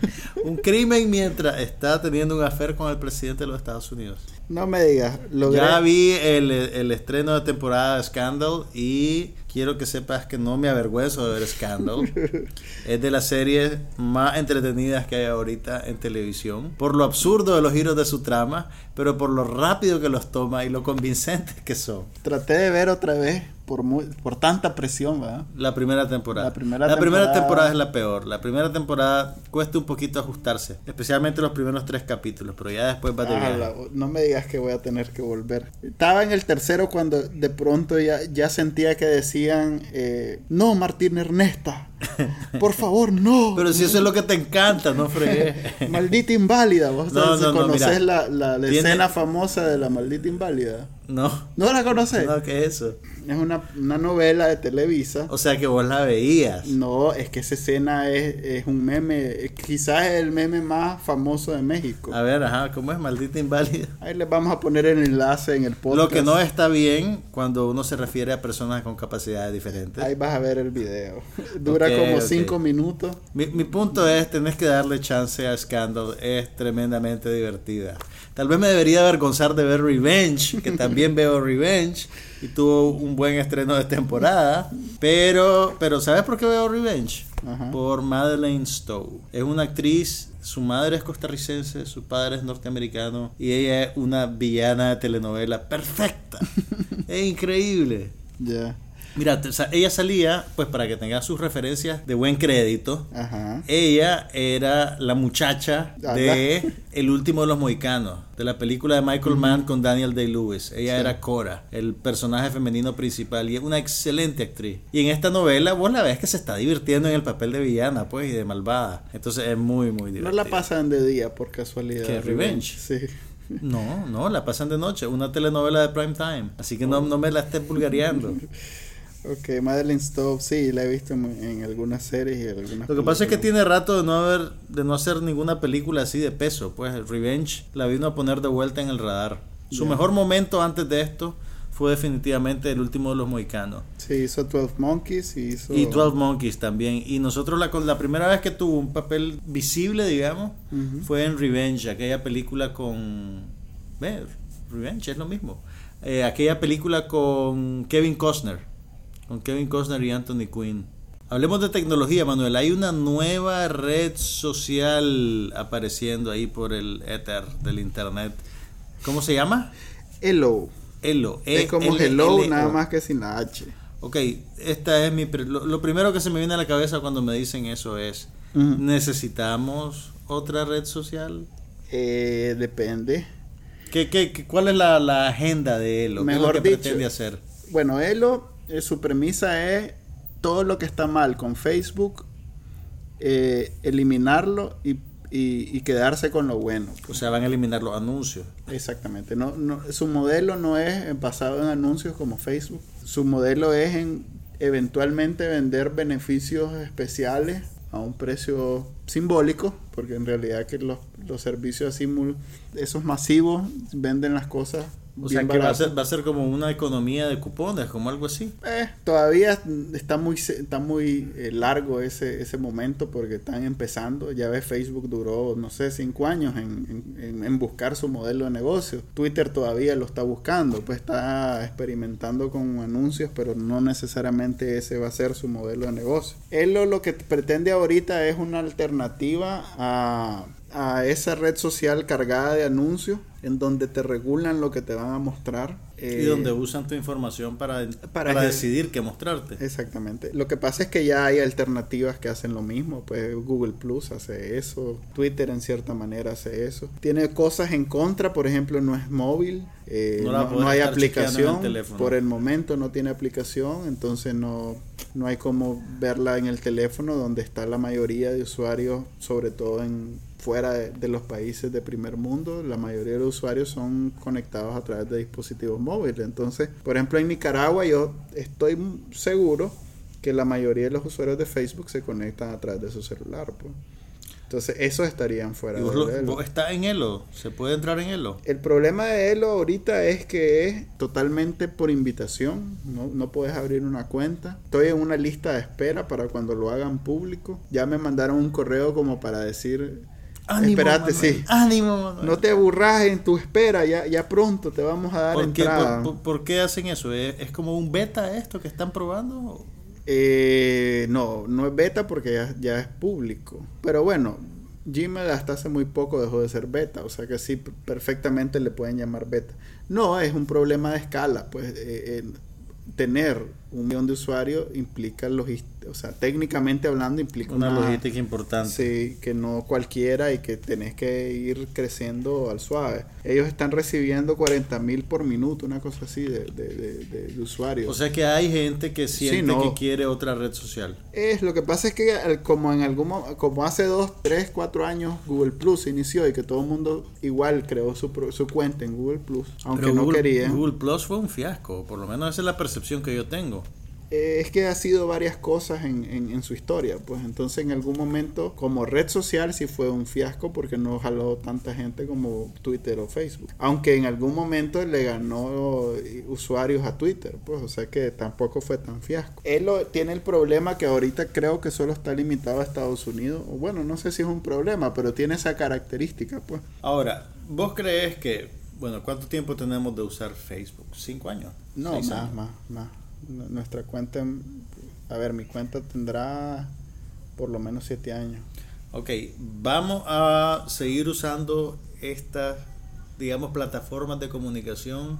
un crimen mientras está teniendo un affair con el presidente de los Estados Unidos. No me digas, logré... Ya vi el, el estreno de temporada de Scandal y quiero que sepas que no me avergüenzo de ver Scandal. es de las series más entretenidas que hay ahorita en televisión. Por lo absurdo de los giros de su trama, pero por lo rápido que los toma y lo convincentes que son. Traté de ver otra vez por muy, por tanta presión, ¿verdad? La primera temporada. La primera primera temporada- temporada es la peor. La primera temporada cuesta un poquito ajustarse, especialmente los primeros tres capítulos, pero ya después va Ah, la- no me digas que voy a tener que volver. Estaba en el tercero cuando de pronto ya, ya sentía que decían, eh, no, Martín Ernesta, por favor, no. Pero si eso es lo que te encanta, no fregué. Maldita inválida, vos No, no, no, conoces mira. la, la- la Tiene- escena famosa de la maldita inválida. no, ¿No la conoces? no, ¿qué es eso? Es una, una novela de Televisa. O sea que vos la veías. No, es que esa escena es, es un meme, quizás es el meme más famoso de México. A ver, ajá, ¿cómo es maldita inválida? Ahí les vamos a poner el enlace en el podcast. Lo que no está bien cuando uno se refiere a personas con capacidades diferentes. Ahí vas a ver el video. Dura Ok, como ok. 5 minutos. Mi, mi punto es, tenés que darle chance a Scandal, es tremendamente divertida. Tal vez me debería avergonzar de ver Revenge, que también veo Revenge, y tuvo un buen estreno de temporada, pero, pero ¿sabes por qué veo Revenge? Ajá. Por Madeleine Stowe. Es una actriz, su madre es costarricense, su padre es norteamericano, y ella es una villana de telenovela perfecta. es increíble. Ya. Mira, ella salía, pues para que tengas sus referencias de buen crédito, Ajá. ella era la muchacha de El último de los mohicanos, de la película de Michael Mann con Daniel Day-Lewis. Ella Sí. era Cora, el personaje femenino principal y es una excelente actriz. Y en esta novela vos la ves que se está divirtiendo en el papel de villana, pues, y de malvada. Entonces es muy, muy No divertida. la pasan de día por casualidad. ¿Qué, Revenge? Sí. No, no, la pasan de noche, una telenovela de prime time. Así que no, no me la estés vulgareando. Ok, Madeline Stowe, sí, la he visto en, en algunas series y algunas Lo que pasa es que tiene rato de no haber, de no hacer ninguna película así de peso. Pues Revenge la vino a poner de vuelta en el radar. Su mejor momento antes de esto fue definitivamente el último de los mohicanos. Sí, hizo 12 Monkeys y hizo... Y 12 Monkeys también. Y nosotros la, con- la primera vez que tuvo un papel visible, digamos, fue en Revenge, aquella película con... Ve, Revenge es lo mismo. Eh, aquella película con Kevin Costner. Con Kevin Costner y Anthony Quinn. Hablemos de tecnología, Manuel. Hay una nueva red social apareciendo ahí por el éter del internet. ¿Cómo se llama? Hello. Elo. es como E-L-L-O. Hello, nada más que sin la H. Ok, esta es mi... Lo, lo primero que se me viene a la cabeza cuando me dicen eso es... ¿Necesitamos otra red social? Eh, depende. ¿Qué, qué, cuál es la, la agenda de Elo? ¿Qué es lo Mejor que dicho. pretende hacer? Bueno, Elo, eh, su premisa es todo lo que está mal con Facebook, eh, eliminarlo y, y- y quedarse con lo bueno. O sea, van a eliminar los anuncios. Exactamente. No, no, su modelo no es basado en anuncios como Facebook. Su modelo es en eventualmente vender beneficios especiales a un precio simbólico, porque en realidad que los, los servicios así, esos masivos, venden las cosas. O sea, que va a, ser, va a ser como una economía de cupones, como algo así. Eh, todavía está muy está muy eh, largo ese, ese momento porque están empezando. Ya ves, Facebook duró, no sé, cinco años en, en- en- en buscar su modelo de negocio. Twitter todavía lo está buscando, pues está experimentando con anuncios, pero no necesariamente ese va a ser su modelo de negocio. Él lo, lo que pretende ahorita es una alternativa a, a esa red social cargada de anuncios en donde te regulan lo que te van a mostrar. y Eh, donde usan tu información para, para decidir qué mostrarte. Exactamente. Lo que pasa es que ya hay alternativas que hacen lo mismo. Pues Google Plus hace eso, Twitter en cierta manera hace eso. Tiene cosas en contra, por ejemplo, no es móvil, eh, No hay el aplicación. Por el momento no tiene aplicación, entonces no, no hay como verla en el teléfono donde está la mayoría de usuarios, sobre todo en fuera de, de los países de primer mundo, la mayoría de los usuarios son conectados a través de dispositivos móviles. Entonces, por ejemplo, en Nicaragua yo estoy seguro que la mayoría de los usuarios de Facebook se conectan a través de su celular. pues. Entonces, esos estarían fuera ¿Y vos, lo- vos está en Elo? ¿Se puede entrar en Elo? El problema de Elo ahorita es que es totalmente por invitación, no, no puedes abrir una cuenta. Estoy en una lista de espera para cuando lo hagan público. Ya me mandaron un correo como para decir, espérate, Manuel, sí. Ánimo, Manuel. No te aburras en tu espera, ya, ya pronto te vamos a dar ¿Por qué, entrada. por- por- por qué hacen eso? ¿Es, es como un beta esto que están probando? Eh, no, no es beta porque ya, ya es público. Pero bueno, Gmail hasta hace muy poco dejó de ser beta, o sea que sí, perfectamente le pueden llamar beta. No, es un problema de escala, pues eh, eh, tener un millón de usuarios implica logística, o sea, técnicamente hablando implica Una logística importante. Sí, que no cualquiera y que tenés que ir creciendo al suave. Ellos están recibiendo 40 mil por minuto, una cosa así de, de, de- usuarios. O sea que hay gente que siente no. que quiere otra red social. Es, lo que pasa es que como en algún mo- como hace dos, tres, cuatro años Google Plus inició y que todo el mundo igual creó su, pro- su cuenta en Google Plus, aunque Pero no Google, querían. Google Plus fue un fiasco, por lo menos esa es la percepción que yo tengo. Eh, es que ha sido varias cosas en, en- en su historia, pues entonces en algún momento como red social sí fue un fiasco porque no jaló tanta gente como Twitter o Facebook. Aunque en algún momento le ganó eh, usuarios a Twitter, pues o sea que tampoco fue tan fiasco. Él lo- tiene el problema que ahorita creo que solo está limitado a Estados Unidos. O bueno, no sé si es un problema, pero tiene esa característica, pues. Ahora, ¿vos crees que, bueno, cuánto tiempo tenemos de usar Facebook? ¿Cinco años? No, ¿Seis más, años? más, más. N- Nuestra cuenta, a ver, mi cuenta tendrá por lo menos siete años. Ok, vamos a seguir usando estas, digamos, plataformas de comunicación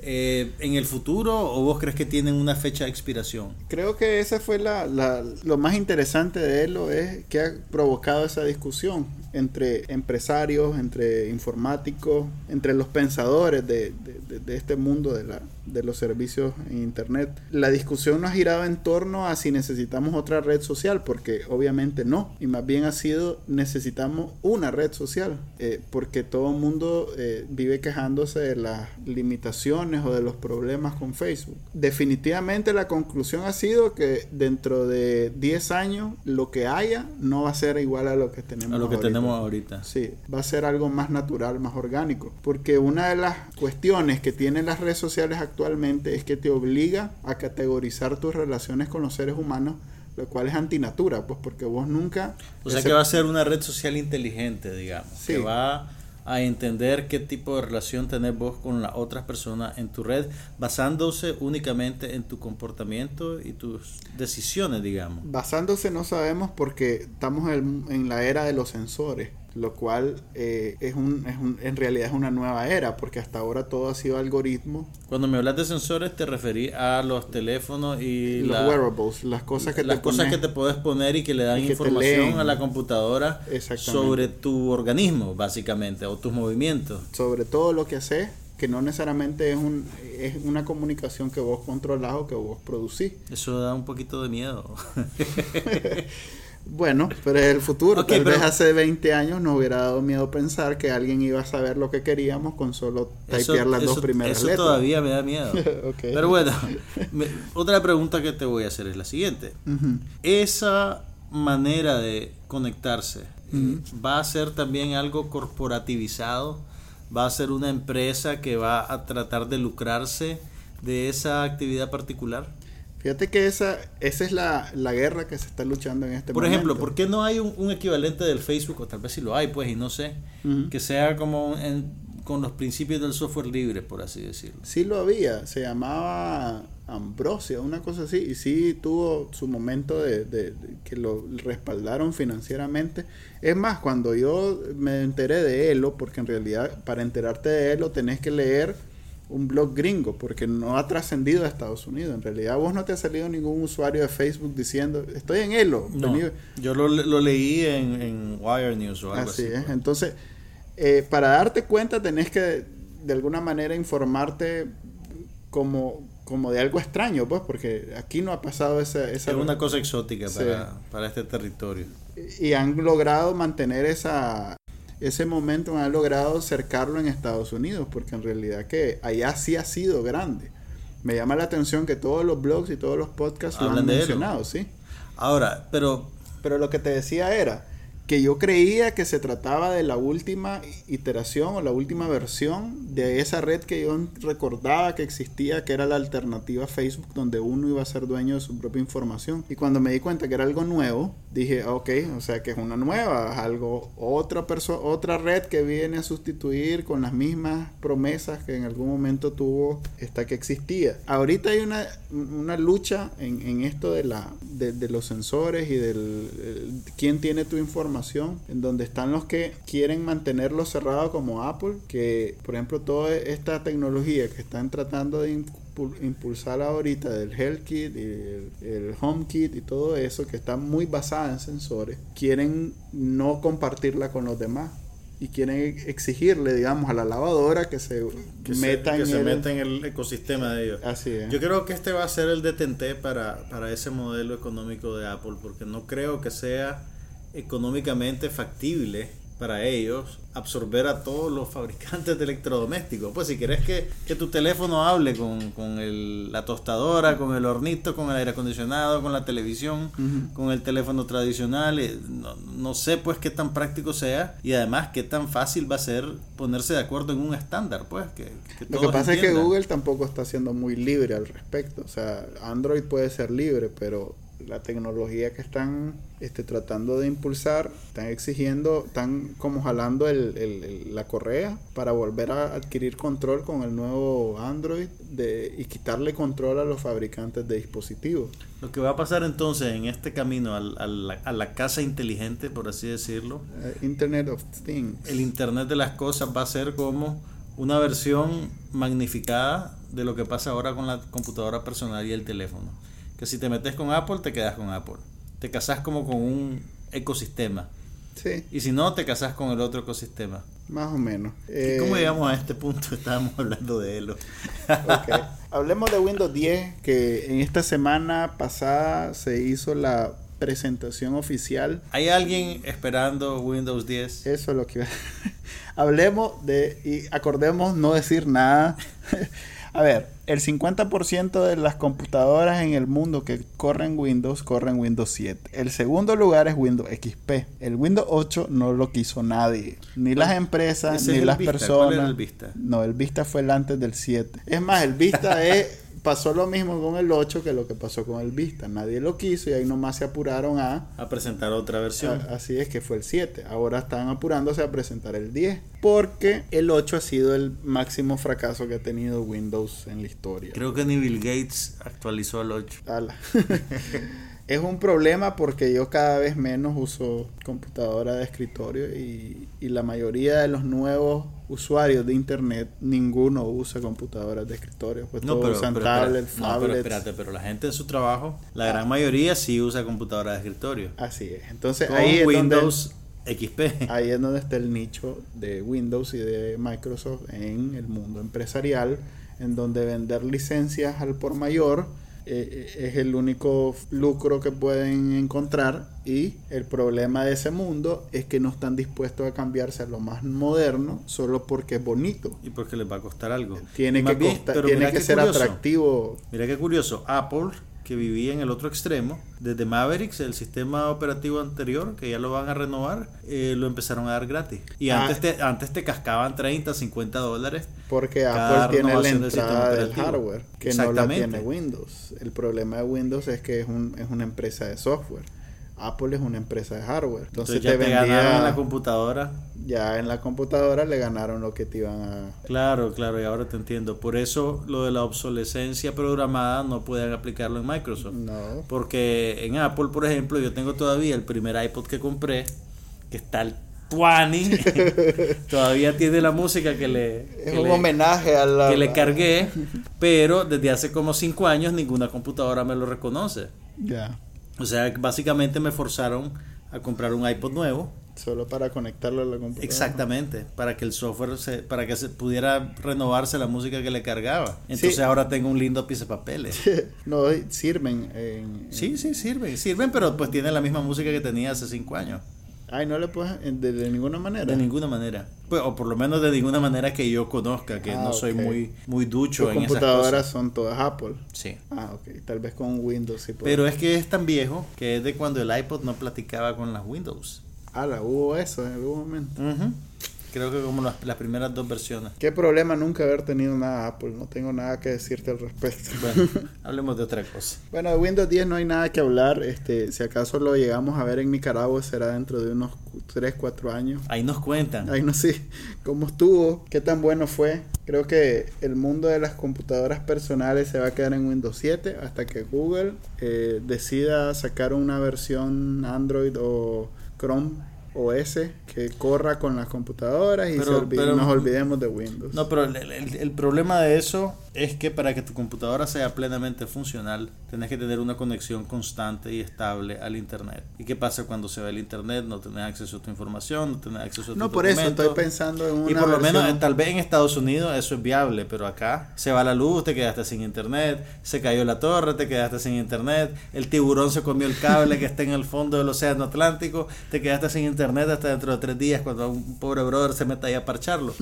eh, en el futuro o vos crees que tienen una fecha de expiración? Creo que esa fue la, la- lo más interesante de Elo es que ha provocado esa discusión entre empresarios, entre informáticos, entre los pensadores de, de- de- de este mundo de, la, de los servicios en Internet. La discusión no ha girado en torno a si necesitamos otra red social, porque obviamente no, y más bien ha sido necesitamos una red social, eh, porque todo el mundo eh, vive quejándose de las limitaciones o de los problemas con Facebook. Definitivamente la conclusión ha sido que dentro de 10 años lo que haya no va a ser igual a lo que tenemos A lo que ahorita. tenemos ahorita. Sí, va a ser algo más natural, más orgánico. Porque una de las cuestiones que tienen las redes sociales actualmente es que te obliga a categorizar tus relaciones con los seres humanos, lo cual es antinatura, pues porque vos nunca... O sea ese- que va a ser una red social inteligente, digamos, Sí. que va a entender qué tipo de relación tenés vos con las otras personas en tu red, basándose únicamente en tu comportamiento y tus decisiones, digamos. Basándose no sabemos porque estamos en, en la era de los sensores, lo cual eh, es, un, es un- en realidad es una nueva era, porque hasta ahora todo ha sido algoritmo, Cuando me hablas de sensores te referí a los teléfonos y los la- wearables, las cosas que las te cosas pones- que te puedes poner y que le dan que información a la computadora sobre tu organismo, básicamente, o tus movimientos. sobre todo lo que haces, que no necesariamente es, un, es una comunicación que vos controlás o que vos producís. Eso da un poquito de miedo. Bueno, pero es el futuro. Ok, Tal pero- vez hace 20 años nos hubiera dado miedo pensar que alguien iba a saber lo que queríamos con solo Eso, typear las dos eso- primeras eso letras. todavía me da miedo. Pero bueno, me- otra pregunta que te voy a hacer es la siguiente. Esa manera de conectarse va a ser también algo corporativizado, va a ser una empresa que va a tratar de lucrarse de esa actividad particular. Fíjate que esa, esa es la, la guerra que se está luchando en este Por momento. ejemplo, ¿por qué no hay un, un equivalente del Facebook, o tal vez si lo hay, pues, y no sé, que sea como en- con los principios del software libre, por así decirlo? Sí lo había, se llamaba Ambrosia, una cosa así, y sí tuvo su momento de, de- de que lo respaldaron financieramente. Es más, cuando yo me enteré de Elo, porque en realidad para enterarte de Elo tenés que leer un blog gringo, porque no ha trascendido a Estados Unidos. En realidad vos no te ha salido ningún usuario de Facebook diciendo, estoy en Elo. No, vení". yo lo, lo leí en, en Wire News o algo Así así. es. pues. Entonces, eh, para darte cuenta tenés que de alguna manera informarte como, como de algo extraño, pues, porque aquí no ha pasado esa... esa Es una cosa exótica Sí. para, para este territorio. Y han logrado mantener esa ese momento, han logrado cercarlo en Estados Unidos, porque en realidad que allá sí ha sido grande. Me llama la atención que todos los blogs y todos los podcasts lo Hablan han de Elo. mencionado, sí. Ahora, pero Pero lo que te decía era que yo creía que se trataba de la última iteración o la última versión de esa red que yo recordaba que existía, que era la alternativa Facebook, donde uno iba a ser dueño de su propia información. Y cuando me di cuenta que era algo nuevo, dije, ok, o sea que es una nueva, algo, otra otra red que viene a sustituir con las mismas promesas que en algún momento tuvo esta que existía. Ahorita hay una, una lucha en, en esto de la de, de los sensores y del quién tiene tu información, en donde están los que quieren mantenerlo cerrado como Apple, que por ejemplo toda esta tecnología que están tratando de impulsar ahorita del Health Kit y el, el, Home Kit y todo eso que está muy basada en sensores, quieren no compartirla con los demás y quieren exigirle, digamos, a la lavadora que se que meta, se, que en, se el, meta en el ecosistema de ellos. Así es. Yo creo que este va a ser el detente para, para ese modelo económico de Apple, porque no creo que sea económicamente factible para ellos absorber a todos los fabricantes de electrodomésticos. Pues si quieres que, que tu teléfono hable con, con el, la tostadora, con el hornito, con el aire acondicionado, con la televisión, uh -huh. con el teléfono tradicional, eh, no, no, sé pues qué tan práctico sea y además qué tan fácil va a ser ponerse de acuerdo en un estándar, pues. Que, que Lo que pasa entiendan. es que Google tampoco está siendo muy libre al respecto. O sea, Android puede ser libre, pero la tecnología que están este, tratando de impulsar, están exigiendo, están como jalando el, el, el, la correa para volver a adquirir control con el nuevo Android de, y quitarle control a los fabricantes de dispositivos. Lo que va a pasar entonces en este camino a, a, la, a la, casa inteligente, por así decirlo, uh, Internet of Things. El Internet de las cosas va a ser como una versión magnificada de lo que pasa ahora con la computadora personal y el teléfono que si te metes con Apple, te quedas con Apple. Te casas como con un ecosistema. Sí. Y si no, te casas con el otro ecosistema. Más o menos. Eh... ¿Cómo llegamos a este punto? Estábamos hablando de él. okay. Hablemos de Windows 10, que en esta semana pasada se hizo la presentación oficial. ¿Hay alguien esperando Windows 10? Eso es lo que... Hablemos de... Y acordemos no decir nada. A ver, el 50% de las computadoras en el mundo que corren Windows corren Windows 7. El segundo lugar es Windows XP. El Windows 8 no lo quiso nadie. Ni las empresas, ni las Vista? personas. ¿Cuál era el Vista? No, el Vista fue el antes del 7. Es más, el Vista es pasó lo mismo con el 8 que lo que pasó con el Vista. Nadie lo quiso y ahí nomás se apuraron a... A presentar otra versión. A, así es que fue el 7. Ahora están apurándose a presentar el 10. Porque el 8 ha sido el máximo fracaso que ha tenido Windows en la historia. Creo que ni Bill Gates actualizó el 8. es un problema porque yo cada vez menos uso computadora de escritorio y, y, la mayoría de los nuevos usuarios de internet ninguno usa computadoras de escritorio pues no, todos pero, usan pero, tablets, pero, no, pero espérate pero la gente en su trabajo la gran mayoría sí usa computadora de escritorio. Así es. Entonces Con ahí es Windows donde, XP ahí es donde está el nicho de Windows y de Microsoft en el mundo empresarial en donde vender licencias al por mayor eh, es el único lucro que pueden encontrar y el problema de ese mundo es que no están dispuestos a cambiarse a lo más moderno solo porque es bonito. Y porque les va a costar algo. Tiene que, bien, tiene que ser curioso. atractivo. Mira qué curioso. Apple que vivía en el otro extremo, desde Mavericks, el sistema operativo anterior, que ya lo van a renovar, eh, lo empezaron a dar gratis. Y ah, antes, te, antes te cascaban 30, 50 dólares. Porque Apple tiene la entrada del, del hardware, que no la tiene Windows. El problema de Windows es que es, un, es una empresa de software. Apple es una empresa de hardware. Entonces, Entonces ya te, vendía, ganaron en la computadora. Ya en la computadora le ganaron lo que te iban a. Claro, claro, y ahora te entiendo. Por eso lo de la obsolescencia programada no pueden aplicarlo en Microsoft. No. Porque en Apple, por ejemplo, yo tengo todavía el primer iPod que compré, que está el Tuani. todavía tiene la música que le. Es que un le, homenaje a la. Que le cargué, pero desde hace como 5 años ninguna computadora me lo reconoce. Ya. O sea, básicamente me forzaron a comprar un iPod nuevo. Solo para conectarlo a la computadora. Exactamente, para que el software, se, para que se pudiera renovarse la música que le cargaba. Entonces sí. ahora tengo un lindo pieza de papeles. no, sirven. En, sí, sí, sirven, sirven, pero pues tiene la misma música que tenía hace cinco años. Ay, no le puedes de, de, ninguna manera. De ninguna manera. Pues, o por lo menos de ninguna manera que yo conozca, que ah, no soy okay. muy, muy ducho Tus en esas computadoras cosas. son todas Apple. Sí. Ah, ok. Tal vez con Windows sí Pero es que es tan viejo que es de cuando el iPod no platicaba con las Windows. Ala, hubo eso en algún momento. Ujú. Creo que como las, las primeras dos versiones. Qué problema nunca haber tenido nada Apple. No tengo nada que decirte al respecto. Bueno, hablemos de otra cosa. Bueno, de Windows 10 no hay nada que hablar. Este, si acaso lo llegamos a ver en Nicaragua será dentro de unos 3, 4 años. Ahí nos cuentan. Ay, no sé cómo estuvo, qué tan bueno fue. Creo que el mundo de las computadoras personales se va a quedar en Windows 7 hasta que Google eh, decida sacar una versión Android o Chrome OS que corra con las computadoras y Pero- se olvide- pero- nos olvidemos de Windows. No, pero el, el- el problema de eso es que para que tu computadora sea plenamente funcional, tenés que tener una conexión constante y estable al Internet. ¿Y qué pasa cuando se va el Internet? No tenés acceso a tu información, no tenés acceso a tu No, por eso estoy pensando en una Y por lo menos, tal vez en Estados Unidos eso es viable, pero acá se va la luz, te quedaste sin internet, se cayó la torre, te quedaste sin internet, el tiburón se comió el cable que está en el fondo del océano Atlántico, te quedaste sin internet hasta dentro de tres días cuando un pobre brother se meta ahí a parcharlo.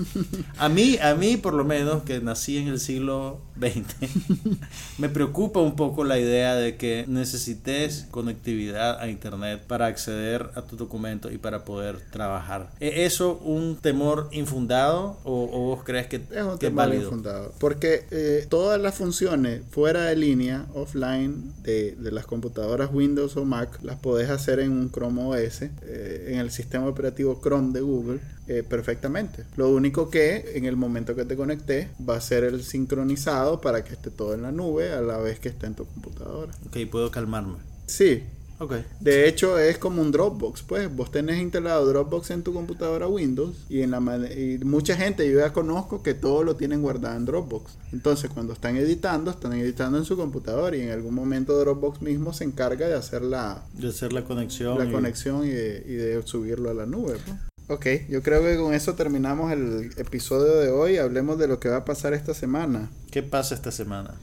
A mí, a mí por lo menos, que nací en el siglo XX, me preocupa un poco la idea de que necesites conectividad a internet para acceder a tus documentos y para poder trabajar. ¿Es eso un temor infundado o, o vos crees que, Es un que es tema válido? fundado. Porque eh, todas las funciones fuera de línea, offline, de, de las computadoras Windows o Mac, las podés hacer en un Chrome OS, eh, en el sistema operativo Chrome de Google, eh, perfectamente. Lo único que en el momento que te conectes va a ser el sincronizado para que esté todo en la nube a la vez que esté en tu computadora. Ok, puedo calmarme. Sí, Ok. de hecho, es como un Dropbox, pues. Vos tenés instalado Dropbox en tu computadora Windows y en la y mucha gente yo ya conozco que todo lo tienen guardado en Dropbox. Entonces, cuando están editando, están editando en su computadora y en algún momento Dropbox mismo se encarga de hacer la, De hacer la conexión. la y- conexión y de, y de subirlo a la nube. pues. Ok, yo creo que con eso terminamos el episodio de hoy. Hablemos de lo que va a pasar esta semana. ¿Qué pasa esta semana?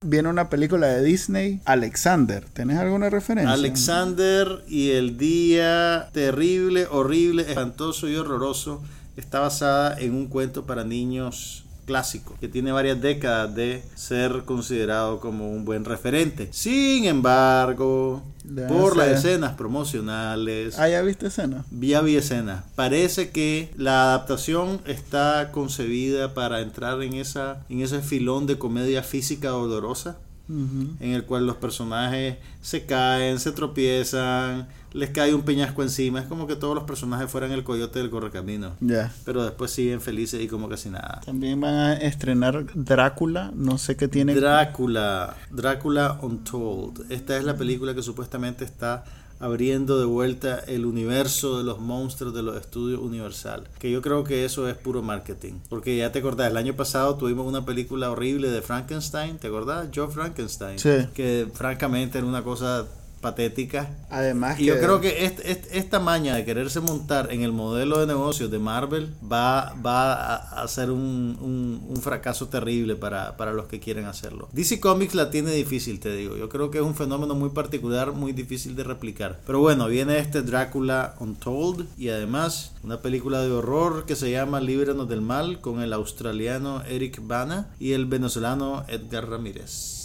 Viene una película de Disney, Alexander. ¿Tenés alguna referencia? Alexander y el día terrible, horrible, espantoso y horroroso está basada en un cuento para niños clásico que tiene varias décadas de ser considerado como un buen referente. Sin embargo, Ya por las escenas promocionales, Ah, ¿ya viste escena? vía vi escena, parece que la adaptación está concebida para entrar en esa en ese filón de comedia física dolorosa En el cual los personajes se caen, se tropiezan, les cae un peñasco encima. Es como que todos los personajes fueran el coyote del correcamino. Ya. Pero después siguen felices y como casi nada. También van a estrenar Drácula, no sé qué tiene. Drácula, Drácula Untold. Esta es la película que supuestamente está abriendo de vuelta el universo de los monstruos de los estudios Universal. Que yo creo que eso es puro marketing. Porque ya te acordás, el año pasado tuvimos una película horrible de Frankenstein, ¿te acordás? Joe Frankenstein. Sí. Que francamente era una cosa patética. Además Y yo creo que est- est- esta maña de quererse montar en el modelo de negocios de Marvel va, va a, a ser un, un- un fracaso terrible para, para los que quieren hacerlo. DC Comics la tiene difícil, te digo. Yo creo que es un fenómeno muy particular, muy difícil de replicar. Pero bueno, viene este Drácula Untold y además una película de horror que se llama Líbranos del Mal con el australiano Eric Bana y el venezolano Edgar Ramírez.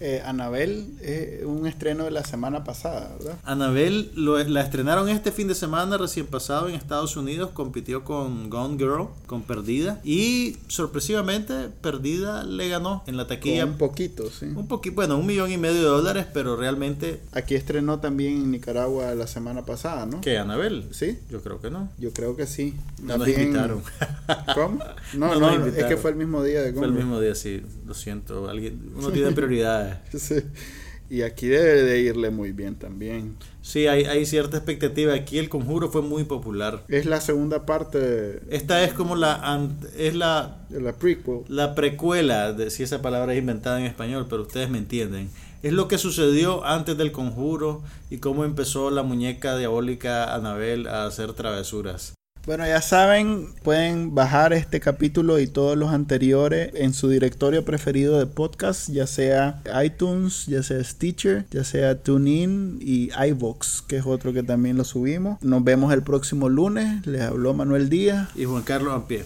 Eh, Anabel es un estreno de la semana pasada, ¿verdad? Anabel lo- la estrenaron este fin de semana recién pasado en Estados Unidos, compitió con Gone Girl, con Perdida y sorpresivamente Perdida le ganó en la taquilla Con un poquito, sí. un poquito, bueno, un millón y medio de dólares, pero realmente Aquí estrenó también en Nicaragua la semana pasada, ¿no? ¿qué Anabel? ¿Sí? Yo creo que no. Yo creo que sí. No nos También- invitaron. ¿Cómo? No, No no, nos es que fue el mismo día de Fue el Gone mismo día, sí, lo siento, alguien uno tiene prioridades. Sí. Y aquí debe de irle muy bien también. Sí, hay, hay cierta expectativa. Aquí el conjuro fue muy popular. Es la segunda parte de Esta es como la es la la prequel. La precuela, de, si esa palabra es inventada en español, pero ustedes me entienden. Es lo que sucedió antes del conjuro y cómo empezó la muñeca diabólica Anabel a hacer travesuras. Bueno, ya saben, pueden bajar este capítulo y todos los anteriores en su directorio preferido de podcast, ya sea iTunes, ya sea Stitcher, ya sea TuneIn y iVoox, que es otro que también lo subimos. Nos vemos el próximo lunes. Les habló Manuel Díaz. Y Juan Carlos Ampie.